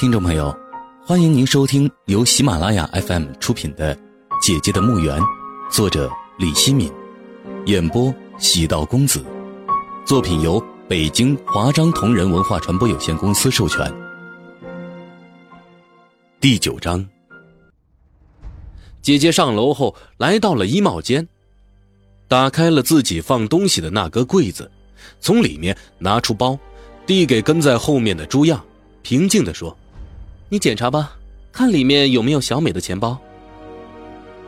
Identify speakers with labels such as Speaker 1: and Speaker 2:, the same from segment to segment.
Speaker 1: 听众朋友，欢迎您收听由喜马拉雅 FM 出品的《姐姐的墓园》，作者李希敏，演播喜道公子。作品由北京华章同仁文化传播有限公司授权。第九章，
Speaker 2: 姐姐上楼后来到了衣帽间，打开了自己放东西的那个柜子，从里面拿出包，递给跟在后面的朱亚，平静地说。你检查吧，看里面有没有小美的钱包。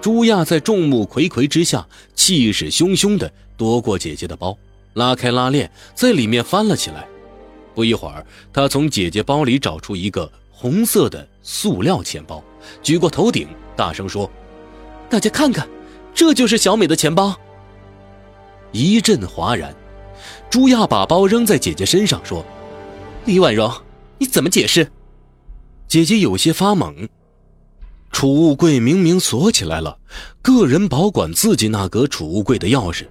Speaker 2: 朱亚在众目睽睽之下，气势汹汹地夺过姐姐的包，拉开拉链，在里面翻了起来。不一会儿，他从姐姐包里找出一个红色的塑料钱包，举过头顶，大声说：“大家看看，这就是小美的钱包。”一阵哗然，朱亚把包扔在姐姐身上，说：“李婉容，你怎么解释？”姐姐有些发懵，储物柜明明锁起来了，个人保管自己那格储物柜的钥匙，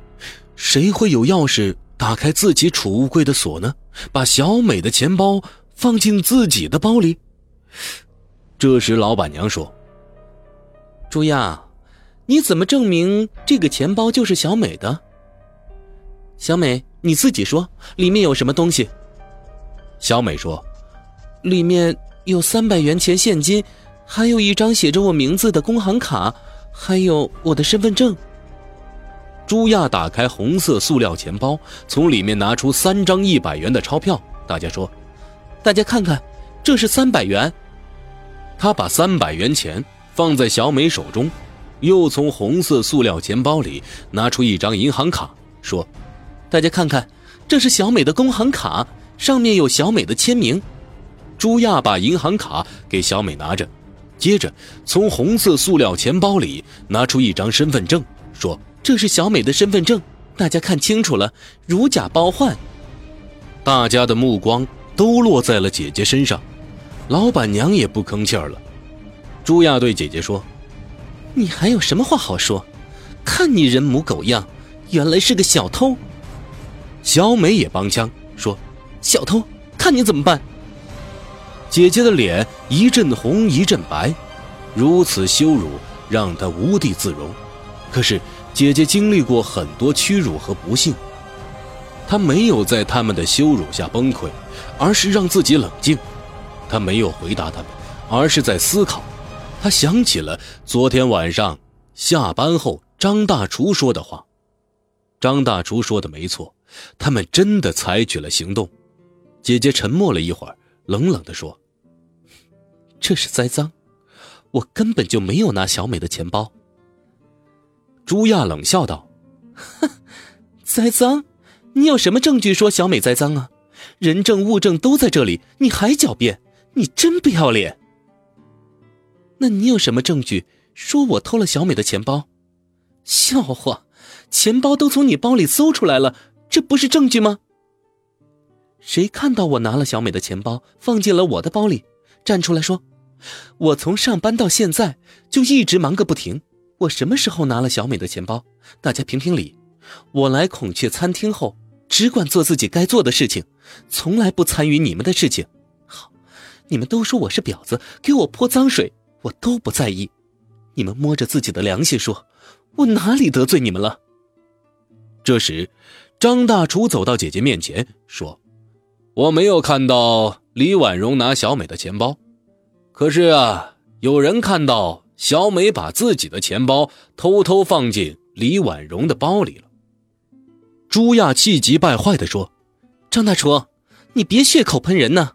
Speaker 2: 谁会有钥匙打开自己储物柜的锁呢？把小美的钱包放进自己的包里？这时，老板娘说：“朱亚，你怎么证明这个钱包就是小美的？小美，你自己说，里面有什么东西？”小美说：“里面……”有三百元钱现金，还有一张写着我名字的工行卡，还有我的身份证。朱亚打开红色塑料钱包，从里面拿出三张一百元的钞票。大家说：“大家看看，这是三百元。”他把三百元钱放在小美手中，又从红色塑料钱包里拿出一张银行卡，说：“大家看看，这是小美的工行卡，上面有小美的签名。”朱亚把银行卡给小美拿着，接着从红色塑料钱包里拿出一张身份证，说：“这是小美的身份证，大家看清楚了，如假包换。”大家的目光都落在了姐姐身上，老板娘也不吭气儿了。朱亚对姐姐说：“你还有什么话好说？看你人模狗样，原来是个小偷。”小美也帮腔说：“小偷，看你怎么办？”姐姐的脸一阵红一阵白，如此羞辱让她无地自容。可是姐姐经历过很多屈辱和不幸，她没有在他们的羞辱下崩溃，而是让自己冷静。她没有回答他们，而是在思考。她想起了昨天晚上下班后张大厨说的话。张大厨说的没错，他们真的采取了行动。姐姐沉默了一会儿，冷冷地说。这是栽赃，我根本就没有拿小美的钱包。朱亚冷笑道：“哼，栽赃？你有什么证据说小美栽赃啊？人证物证都在这里，你还狡辩？你真不要脸！那你有什么证据说我偷了小美的钱包？笑话，钱包都从你包里搜出来了，这不是证据吗？谁看到我拿了小美的钱包放进了我的包里？站出来说！”我从上班到现在就一直忙个不停。我什么时候拿了小美的钱包？大家评评理。我来孔雀餐厅后，只管做自己该做的事情，从来不参与你们的事情。好，你们都说我是婊子，给我泼脏水，我都不在意。你们摸着自己的良心说，我哪里得罪你们了？这时，张大厨走到姐姐面前说：“我没有看到李婉容拿小美的钱包。”可是啊，有人看到小美把自己的钱包偷偷放进李婉容的包里了。朱亚气急败坏地说：“张大厨，你别血口喷人呐！”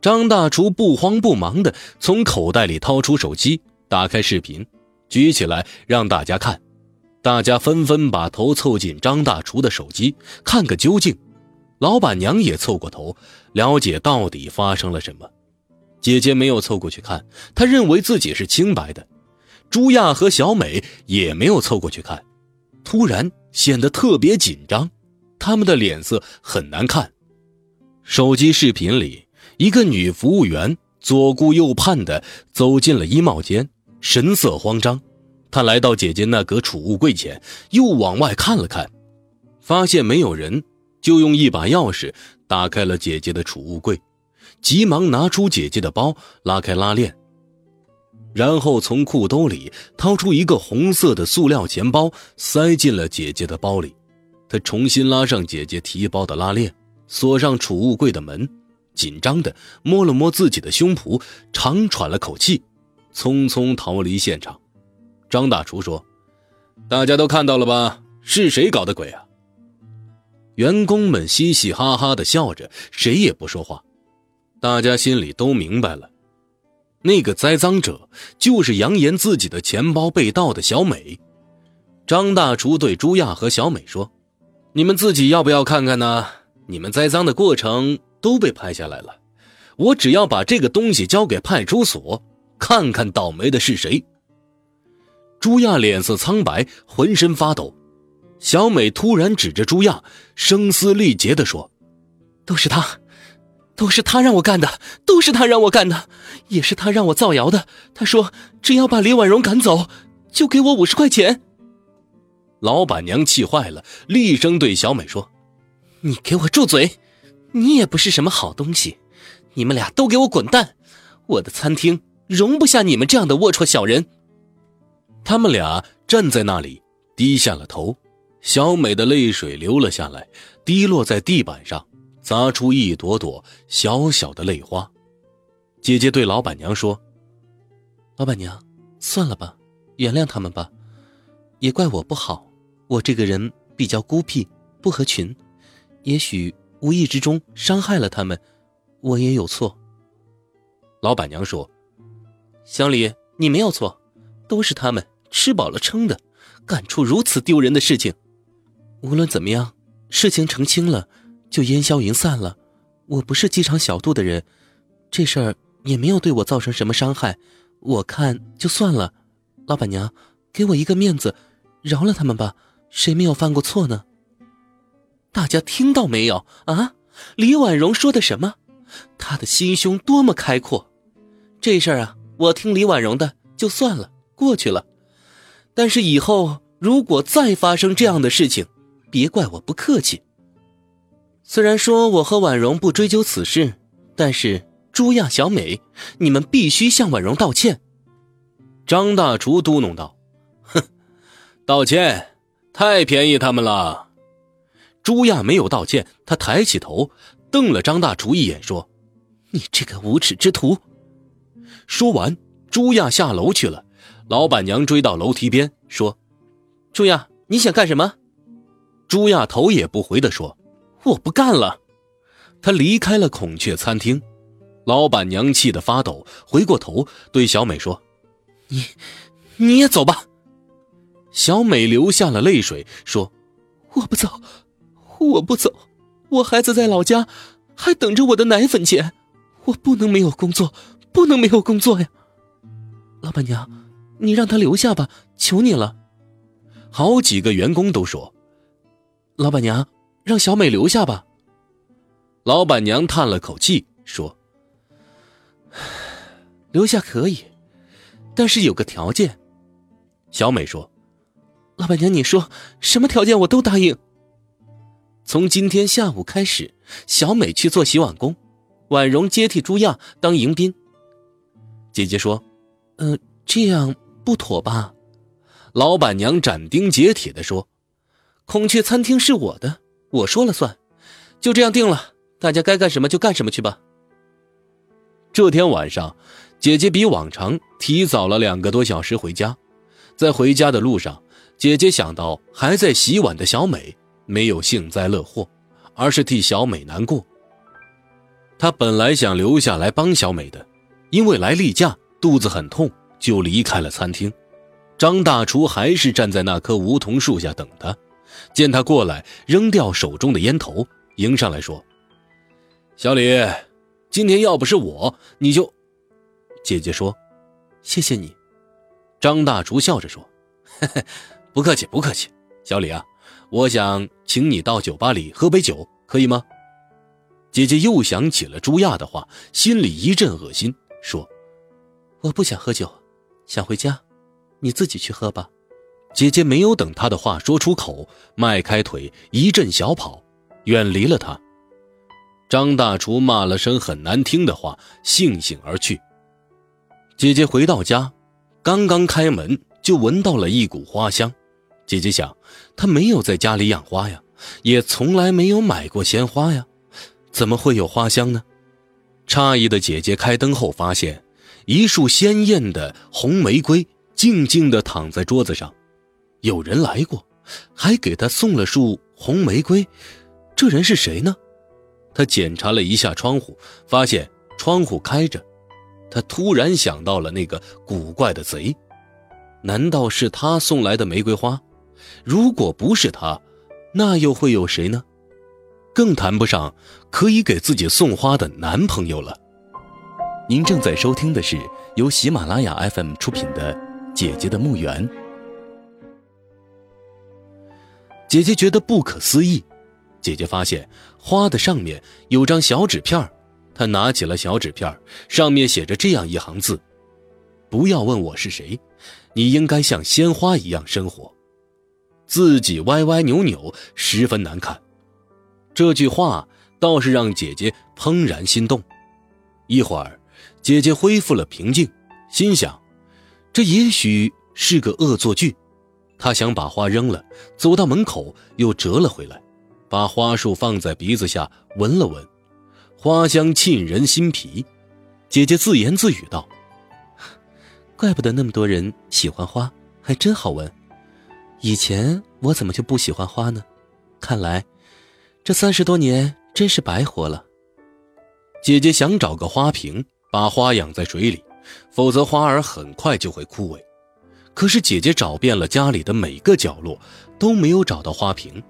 Speaker 2: 张大厨不慌不忙地从口袋里掏出手机，打开视频，举起来让大家看。大家纷纷把头凑近张大厨的手机看个究竟。老板娘也凑过头，了解到底发生了什么。姐姐没有凑过去看，她认为自己是清白的。朱亚和小美也没有凑过去看，突然显得特别紧张，他们的脸色很难看。手机视频里，一个女服务员左顾右盼地走进了衣帽间，神色慌张。她来到姐姐那格储物柜前，又往外看了看，发现没有人，就用一把钥匙打开了姐姐的储物柜。急忙拿出姐姐的包，拉开拉链，然后从裤兜里掏出一个红色的塑料钱包，塞进了姐姐的包里。他重新拉上姐姐提包的拉链，锁上储物柜的门，紧张的摸了摸自己的胸脯，长喘了口气，匆匆逃离现场。张大厨说：“大家都看到了吧？是谁搞的鬼啊？”员工们嘻嘻哈哈的笑着，谁也不说话。大家心里都明白了，那个栽赃者就是扬言自己的钱包被盗的小美。张大厨对朱亚和小美说：“你们自己要不要看看呢？你们栽赃的过程都被拍下来了，我只要把这个东西交给派出所，看看倒霉的是谁。”朱亚脸色苍白，浑身发抖。小美突然指着朱亚，声嘶力竭地说：“都是他，都是他让我干的，都是他让我干的，也是他让我造谣的。他说只要把李婉容赶走，就给我五十块钱。”老板娘气坏了，厉声对小美说：“你给我住嘴！你也不是什么好东西，你们俩都给我滚蛋！我的餐厅容不下你们这样的龌龊小人。”他们俩站在那里，低下了头。小美的泪水流了下来，滴落在地板上，砸出一朵朵小小的泪花。姐姐对老板娘说：“老板娘，算了吧，原谅他们吧，也怪我不好，我这个人比较孤僻，不合群，也许无意之中伤害了他们，我也有错。”老板娘说：“小李，你没有错，都是他们吃饱了撑的，干出如此丢人的事情。”无论怎么样，事情澄清了，就烟消云散了。我不是机场小肚的人，这事儿也没有对我造成什么伤害，我看就算了。老板娘，给我一个面子，饶了他们吧。谁没有犯过错呢？大家听到没有啊？李婉容说的什么？她的心胸多么开阔。这事儿啊，我听李婉容的就算了，过去了。但是以后如果再发生这样的事情，别怪我不客气。虽然说我和婉容不追究此事，但是朱亚、小美，你们必须向婉容道歉。”张大厨嘟哝道，“哼，道歉太便宜他们了。”朱亚没有道歉，他抬起头瞪了张大厨一眼，说：“你这个无耻之徒！”说完，朱亚下楼去了。老板娘追到楼梯边，说：“朱亚，你想干什么？”朱亚头也不回地说：“我不干了。”他离开了孔雀餐厅。老板娘气得发抖，回过头对小美说：“你，你也走吧。”小美流下了泪水，说：“我不走，我不走，我孩子在老家，还等着我的奶粉钱，我不能没有工作，不能没有工作呀！”老板娘，你让他留下吧，求你了。好几个员工都说。老板娘，让小美留下吧。老板娘叹了口气说：“留下可以，但是有个条件。”小美说：“老板娘，你说什么条件我都答应。”从今天下午开始，小美去做洗碗工，婉容接替朱亚当迎宾。姐姐说：“呃，这样不妥吧？”老板娘斩钉截铁的说。孔雀餐厅是我的，我说了算，就这样定了。大家该干什么就干什么去吧。这天晚上，姐姐比往常提早了两个多小时回家。在回家的路上，姐姐想到还在洗碗的小美，没有幸灾乐祸，而是替小美难过。她本来想留下来帮小美的，因为来例假肚子很痛，就离开了餐厅。张大厨还是站在那棵梧桐树下等她。见他过来，扔掉手中的烟头，迎上来说：“小李，今天要不是我，你就……”姐姐说：“谢谢你。”张大厨笑着说：“嘿嘿不客气，不客气。小李啊，我想请你到酒吧里喝杯酒，可以吗？”姐姐又想起了朱亚的话，心里一阵恶心，说：“我不想喝酒，想回家，你自己去喝吧。”姐姐没有等他的话说出口，迈开腿一阵小跑，远离了他。张大厨骂了声很难听的话，悻悻而去。姐姐回到家，刚刚开门就闻到了一股花香。姐姐想，她没有在家里养花呀，也从来没有买过鲜花呀，怎么会有花香呢？诧异的姐姐开灯后发现，一束鲜艳的红玫瑰静静地躺在桌子上。有人来过，还给他送了束红玫瑰。这人是谁呢？他检查了一下窗户，发现窗户开着。他突然想到了那个古怪的贼，难道是他送来的玫瑰花？如果不是他，那又会有谁呢？更谈不上可以给自己送花的男朋友了。
Speaker 1: 您正在收听的是由喜马拉雅 FM 出品的《姐姐的墓园》。
Speaker 2: 姐姐觉得不可思议。姐姐发现花的上面有张小纸片她拿起了小纸片上面写着这样一行字：“不要问我是谁，你应该像鲜花一样生活。”自己歪歪扭扭，十分难看。这句话倒是让姐姐怦然心动。一会儿，姐姐恢复了平静，心想：这也许是个恶作剧。他想把花扔了，走到门口又折了回来。把花束放在鼻子下闻了闻，花香沁人心脾。姐姐自言自语道：“
Speaker 3: 怪不得那么多人喜欢花，还真好闻。以前我怎么就不喜欢花呢？看来这三十多年真是白活了。”
Speaker 2: 姐姐想找个花瓶，把花养在水里，否则花儿很快就会枯萎。可是姐姐找遍了家里的每个角落，都没有找到花瓶。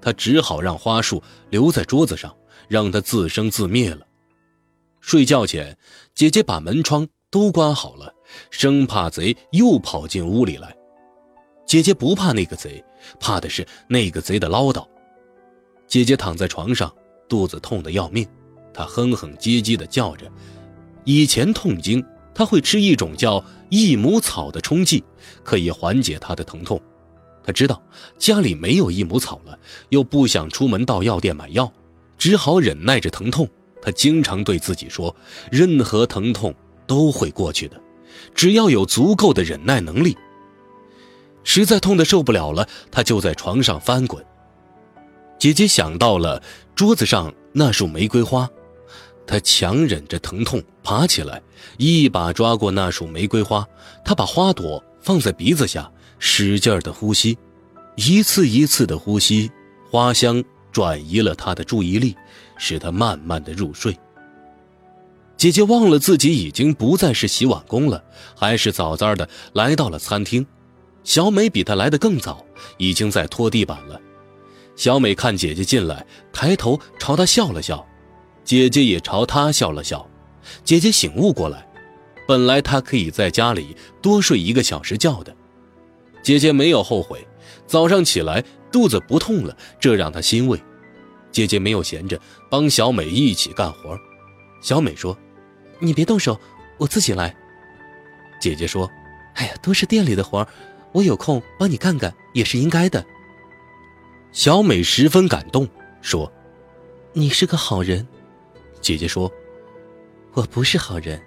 Speaker 2: 她只好让花束留在桌子上，让它自生自灭了。睡觉前，姐姐把门窗都关好了，生怕贼又跑进屋里来。姐姐不怕那个贼，怕的是那个贼的唠叨。姐姐躺在床上，肚子痛得要命，她哼哼唧唧地叫着。以前痛经，他会吃一种叫益母草的冲剂，可以缓解他的疼痛。他知道家里没有益母草了，又不想出门到药店买药，只好忍耐着疼痛。他经常对自己说：“任何疼痛都会过去的，只要有足够的忍耐能力。”实在痛得受不了了，他就在床上翻滚。姐姐想到了桌子上那束玫瑰花，她强忍着疼痛爬起来，一把抓过那束玫瑰花，她把花朵放在鼻子下。使劲的呼吸，一次一次的呼吸，花香转移了他的注意力，使他慢慢的入睡。姐姐忘了自己已经不再是洗碗工了，还是早早的来到了餐厅。小美比她来的更早，已经在拖地板了。小美看姐姐进来，抬头朝她笑了笑，姐姐也朝她笑了笑。姐姐醒悟过来，本来她可以在家里多睡一个小时觉的。姐姐没有后悔，早上起来肚子不痛了，这让她欣慰。姐姐没有闲着，帮小美一起干活。小美说：“
Speaker 3: 你别动手，我自己来。”
Speaker 2: 姐姐说：“
Speaker 3: 哎呀，都是店里的活，我有空帮你干干也是应该的。”
Speaker 2: 小美十分感动，说：“
Speaker 3: 你是个好人。”
Speaker 2: 姐姐说：“
Speaker 3: 我不是好人。”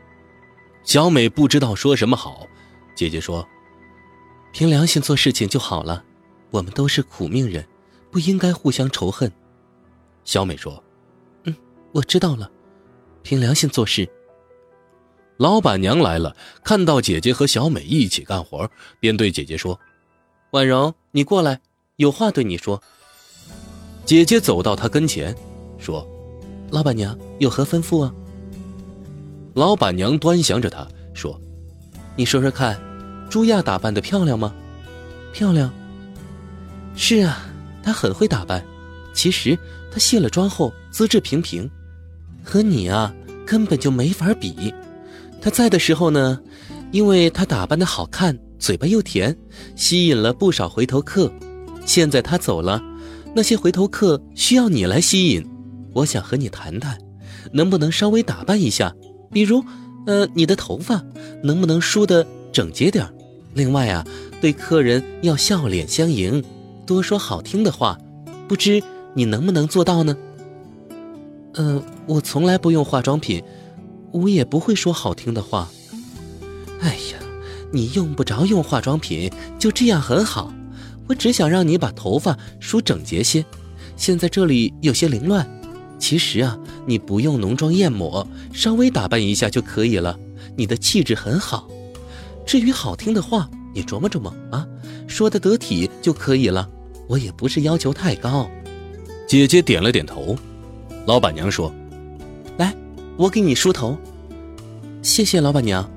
Speaker 2: 小美不知道说什么好。姐姐说。
Speaker 3: 凭良心做事情就好了，我们都是苦命人，不应该互相仇恨。
Speaker 2: 小美说：“
Speaker 3: 嗯，我知道了，凭良心做事。”
Speaker 2: 老板娘来了，看到姐姐和小美一起干活，便对姐姐说：“
Speaker 3: 婉容，你过来，有话对你说。”
Speaker 2: 姐姐走到她跟前，说：“
Speaker 3: 老板娘有何吩咐啊？”
Speaker 2: 老板娘端详着她说：“
Speaker 3: 你说说看。”朱亚打扮的漂亮吗？
Speaker 4: 漂亮。
Speaker 3: 是啊，她很会打扮。其实她卸了妆后资质平平，和你啊根本就没法比。她在的时候呢，因为她打扮的好看，嘴巴又甜，吸引了不少回头客。现在她走了，那些回头客需要你来吸引。我想和你谈谈，能不能稍微打扮一下？比如，呃，你的头发能不能梳得整洁点儿？另外啊，对客人要笑脸相迎，多说好听的话，不知你能不能做到呢？呃，我从来不用化妆品，我也不会说好听的话。哎呀，你用不着用化妆品，就这样很好。我只想让你把头发梳整洁些，现在这里有些凌乱。其实啊，你不用浓妆艳抹，稍微打扮一下就可以了。你的气质很好。至于好听的话，你琢磨琢磨啊，说的得体就可以了。我也不是要求太高。
Speaker 2: 姐姐点了点头。老板娘说：“
Speaker 3: 来，我给你梳头。”谢谢老板娘。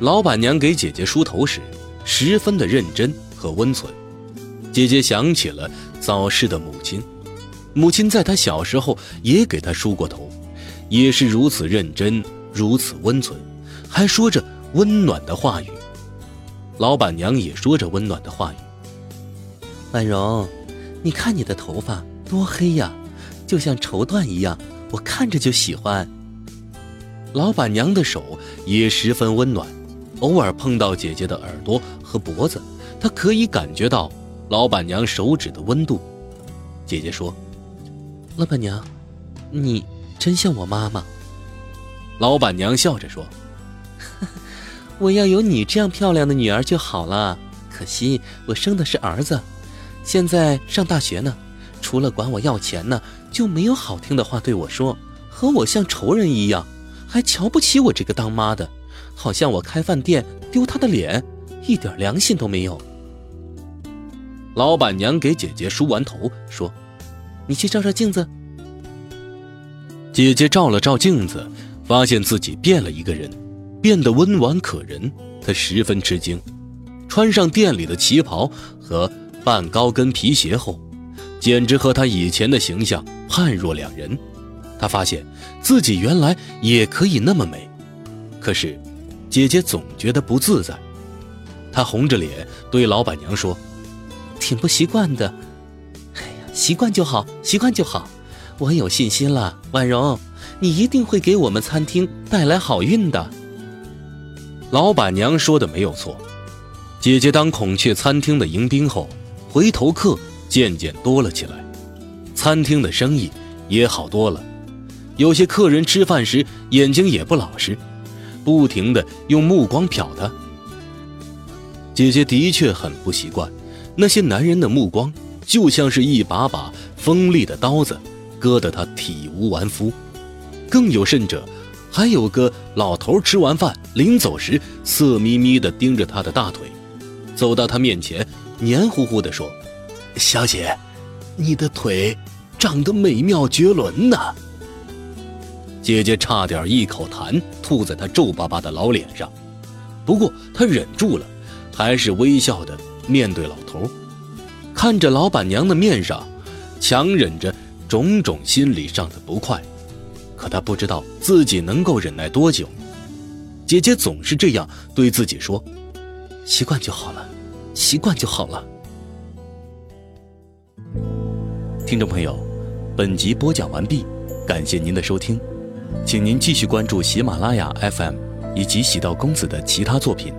Speaker 2: 老板娘给姐姐梳头时，十分的认真和温存。姐姐想起了早逝的母亲，母亲在她小时候也给她梳过头，也是如此认真，如此温存，还说着温暖的话语。老板娘也说着温暖的话语：“
Speaker 3: 婉容，你看你的头发多黑呀，就像绸缎一样，我看着就喜欢。”
Speaker 2: 老板娘的手也十分温暖。偶尔碰到姐姐的耳朵和脖子，她可以感觉到老板娘手指的温度。姐姐说：“
Speaker 3: 老板娘，你真像我妈妈。”
Speaker 2: 老板娘笑着说：“
Speaker 3: 我要有你这样漂亮的女儿就好了。可惜我生的是儿子，现在上大学呢，除了管我要钱呢，就没有好听的话对我说，和我像仇人一样，还瞧不起我这个当妈的。”好像我开饭店丢他的脸，一点良心都没有。
Speaker 2: 老板娘给姐姐梳完头，说：“
Speaker 3: 你去照照镜子。”
Speaker 2: 姐姐照了照镜子，发现自己变了一个人，变得温婉可人。她十分吃惊，穿上店里的旗袍和半高跟皮鞋后，简直和她以前的形象判若两人。她发现自己原来也可以那么美，可是。姐姐总觉得不自在，她红着脸对老板娘说：“
Speaker 3: 挺不习惯的。”“，习惯就好，习惯就好。我有信心了，婉容，你一定会给我们餐厅带来好运的。”
Speaker 2: 老板娘说的没有错。姐姐当孔雀餐厅的迎宾后，回头客渐渐多了起来，餐厅的生意也好多了。有些客人吃饭时眼睛也不老实。不停的用目光瞟他，姐姐的确很不习惯，那些男人的目光就像是一把把锋利的刀子，割得他体无完肤。更有甚者，还有个老头吃完饭临走时，色眯眯的盯着他的大腿，走到他面前，黏糊糊的说：“小姐，你的腿长得美妙绝伦呐。”姐姐差点一口痰吐在他皱巴巴的老脸上，不过她忍住了，还是微笑的面对老头，看着老板娘的面上，强忍着种种心理上的不快，可她不知道自己能够忍耐多久。姐姐总是这样对自己说：“习惯就好了，习惯就好了。”
Speaker 1: 听众朋友，本集播讲完毕，感谢您的收听。请您继续关注喜马拉雅 FM 以及喜道公子的其他作品。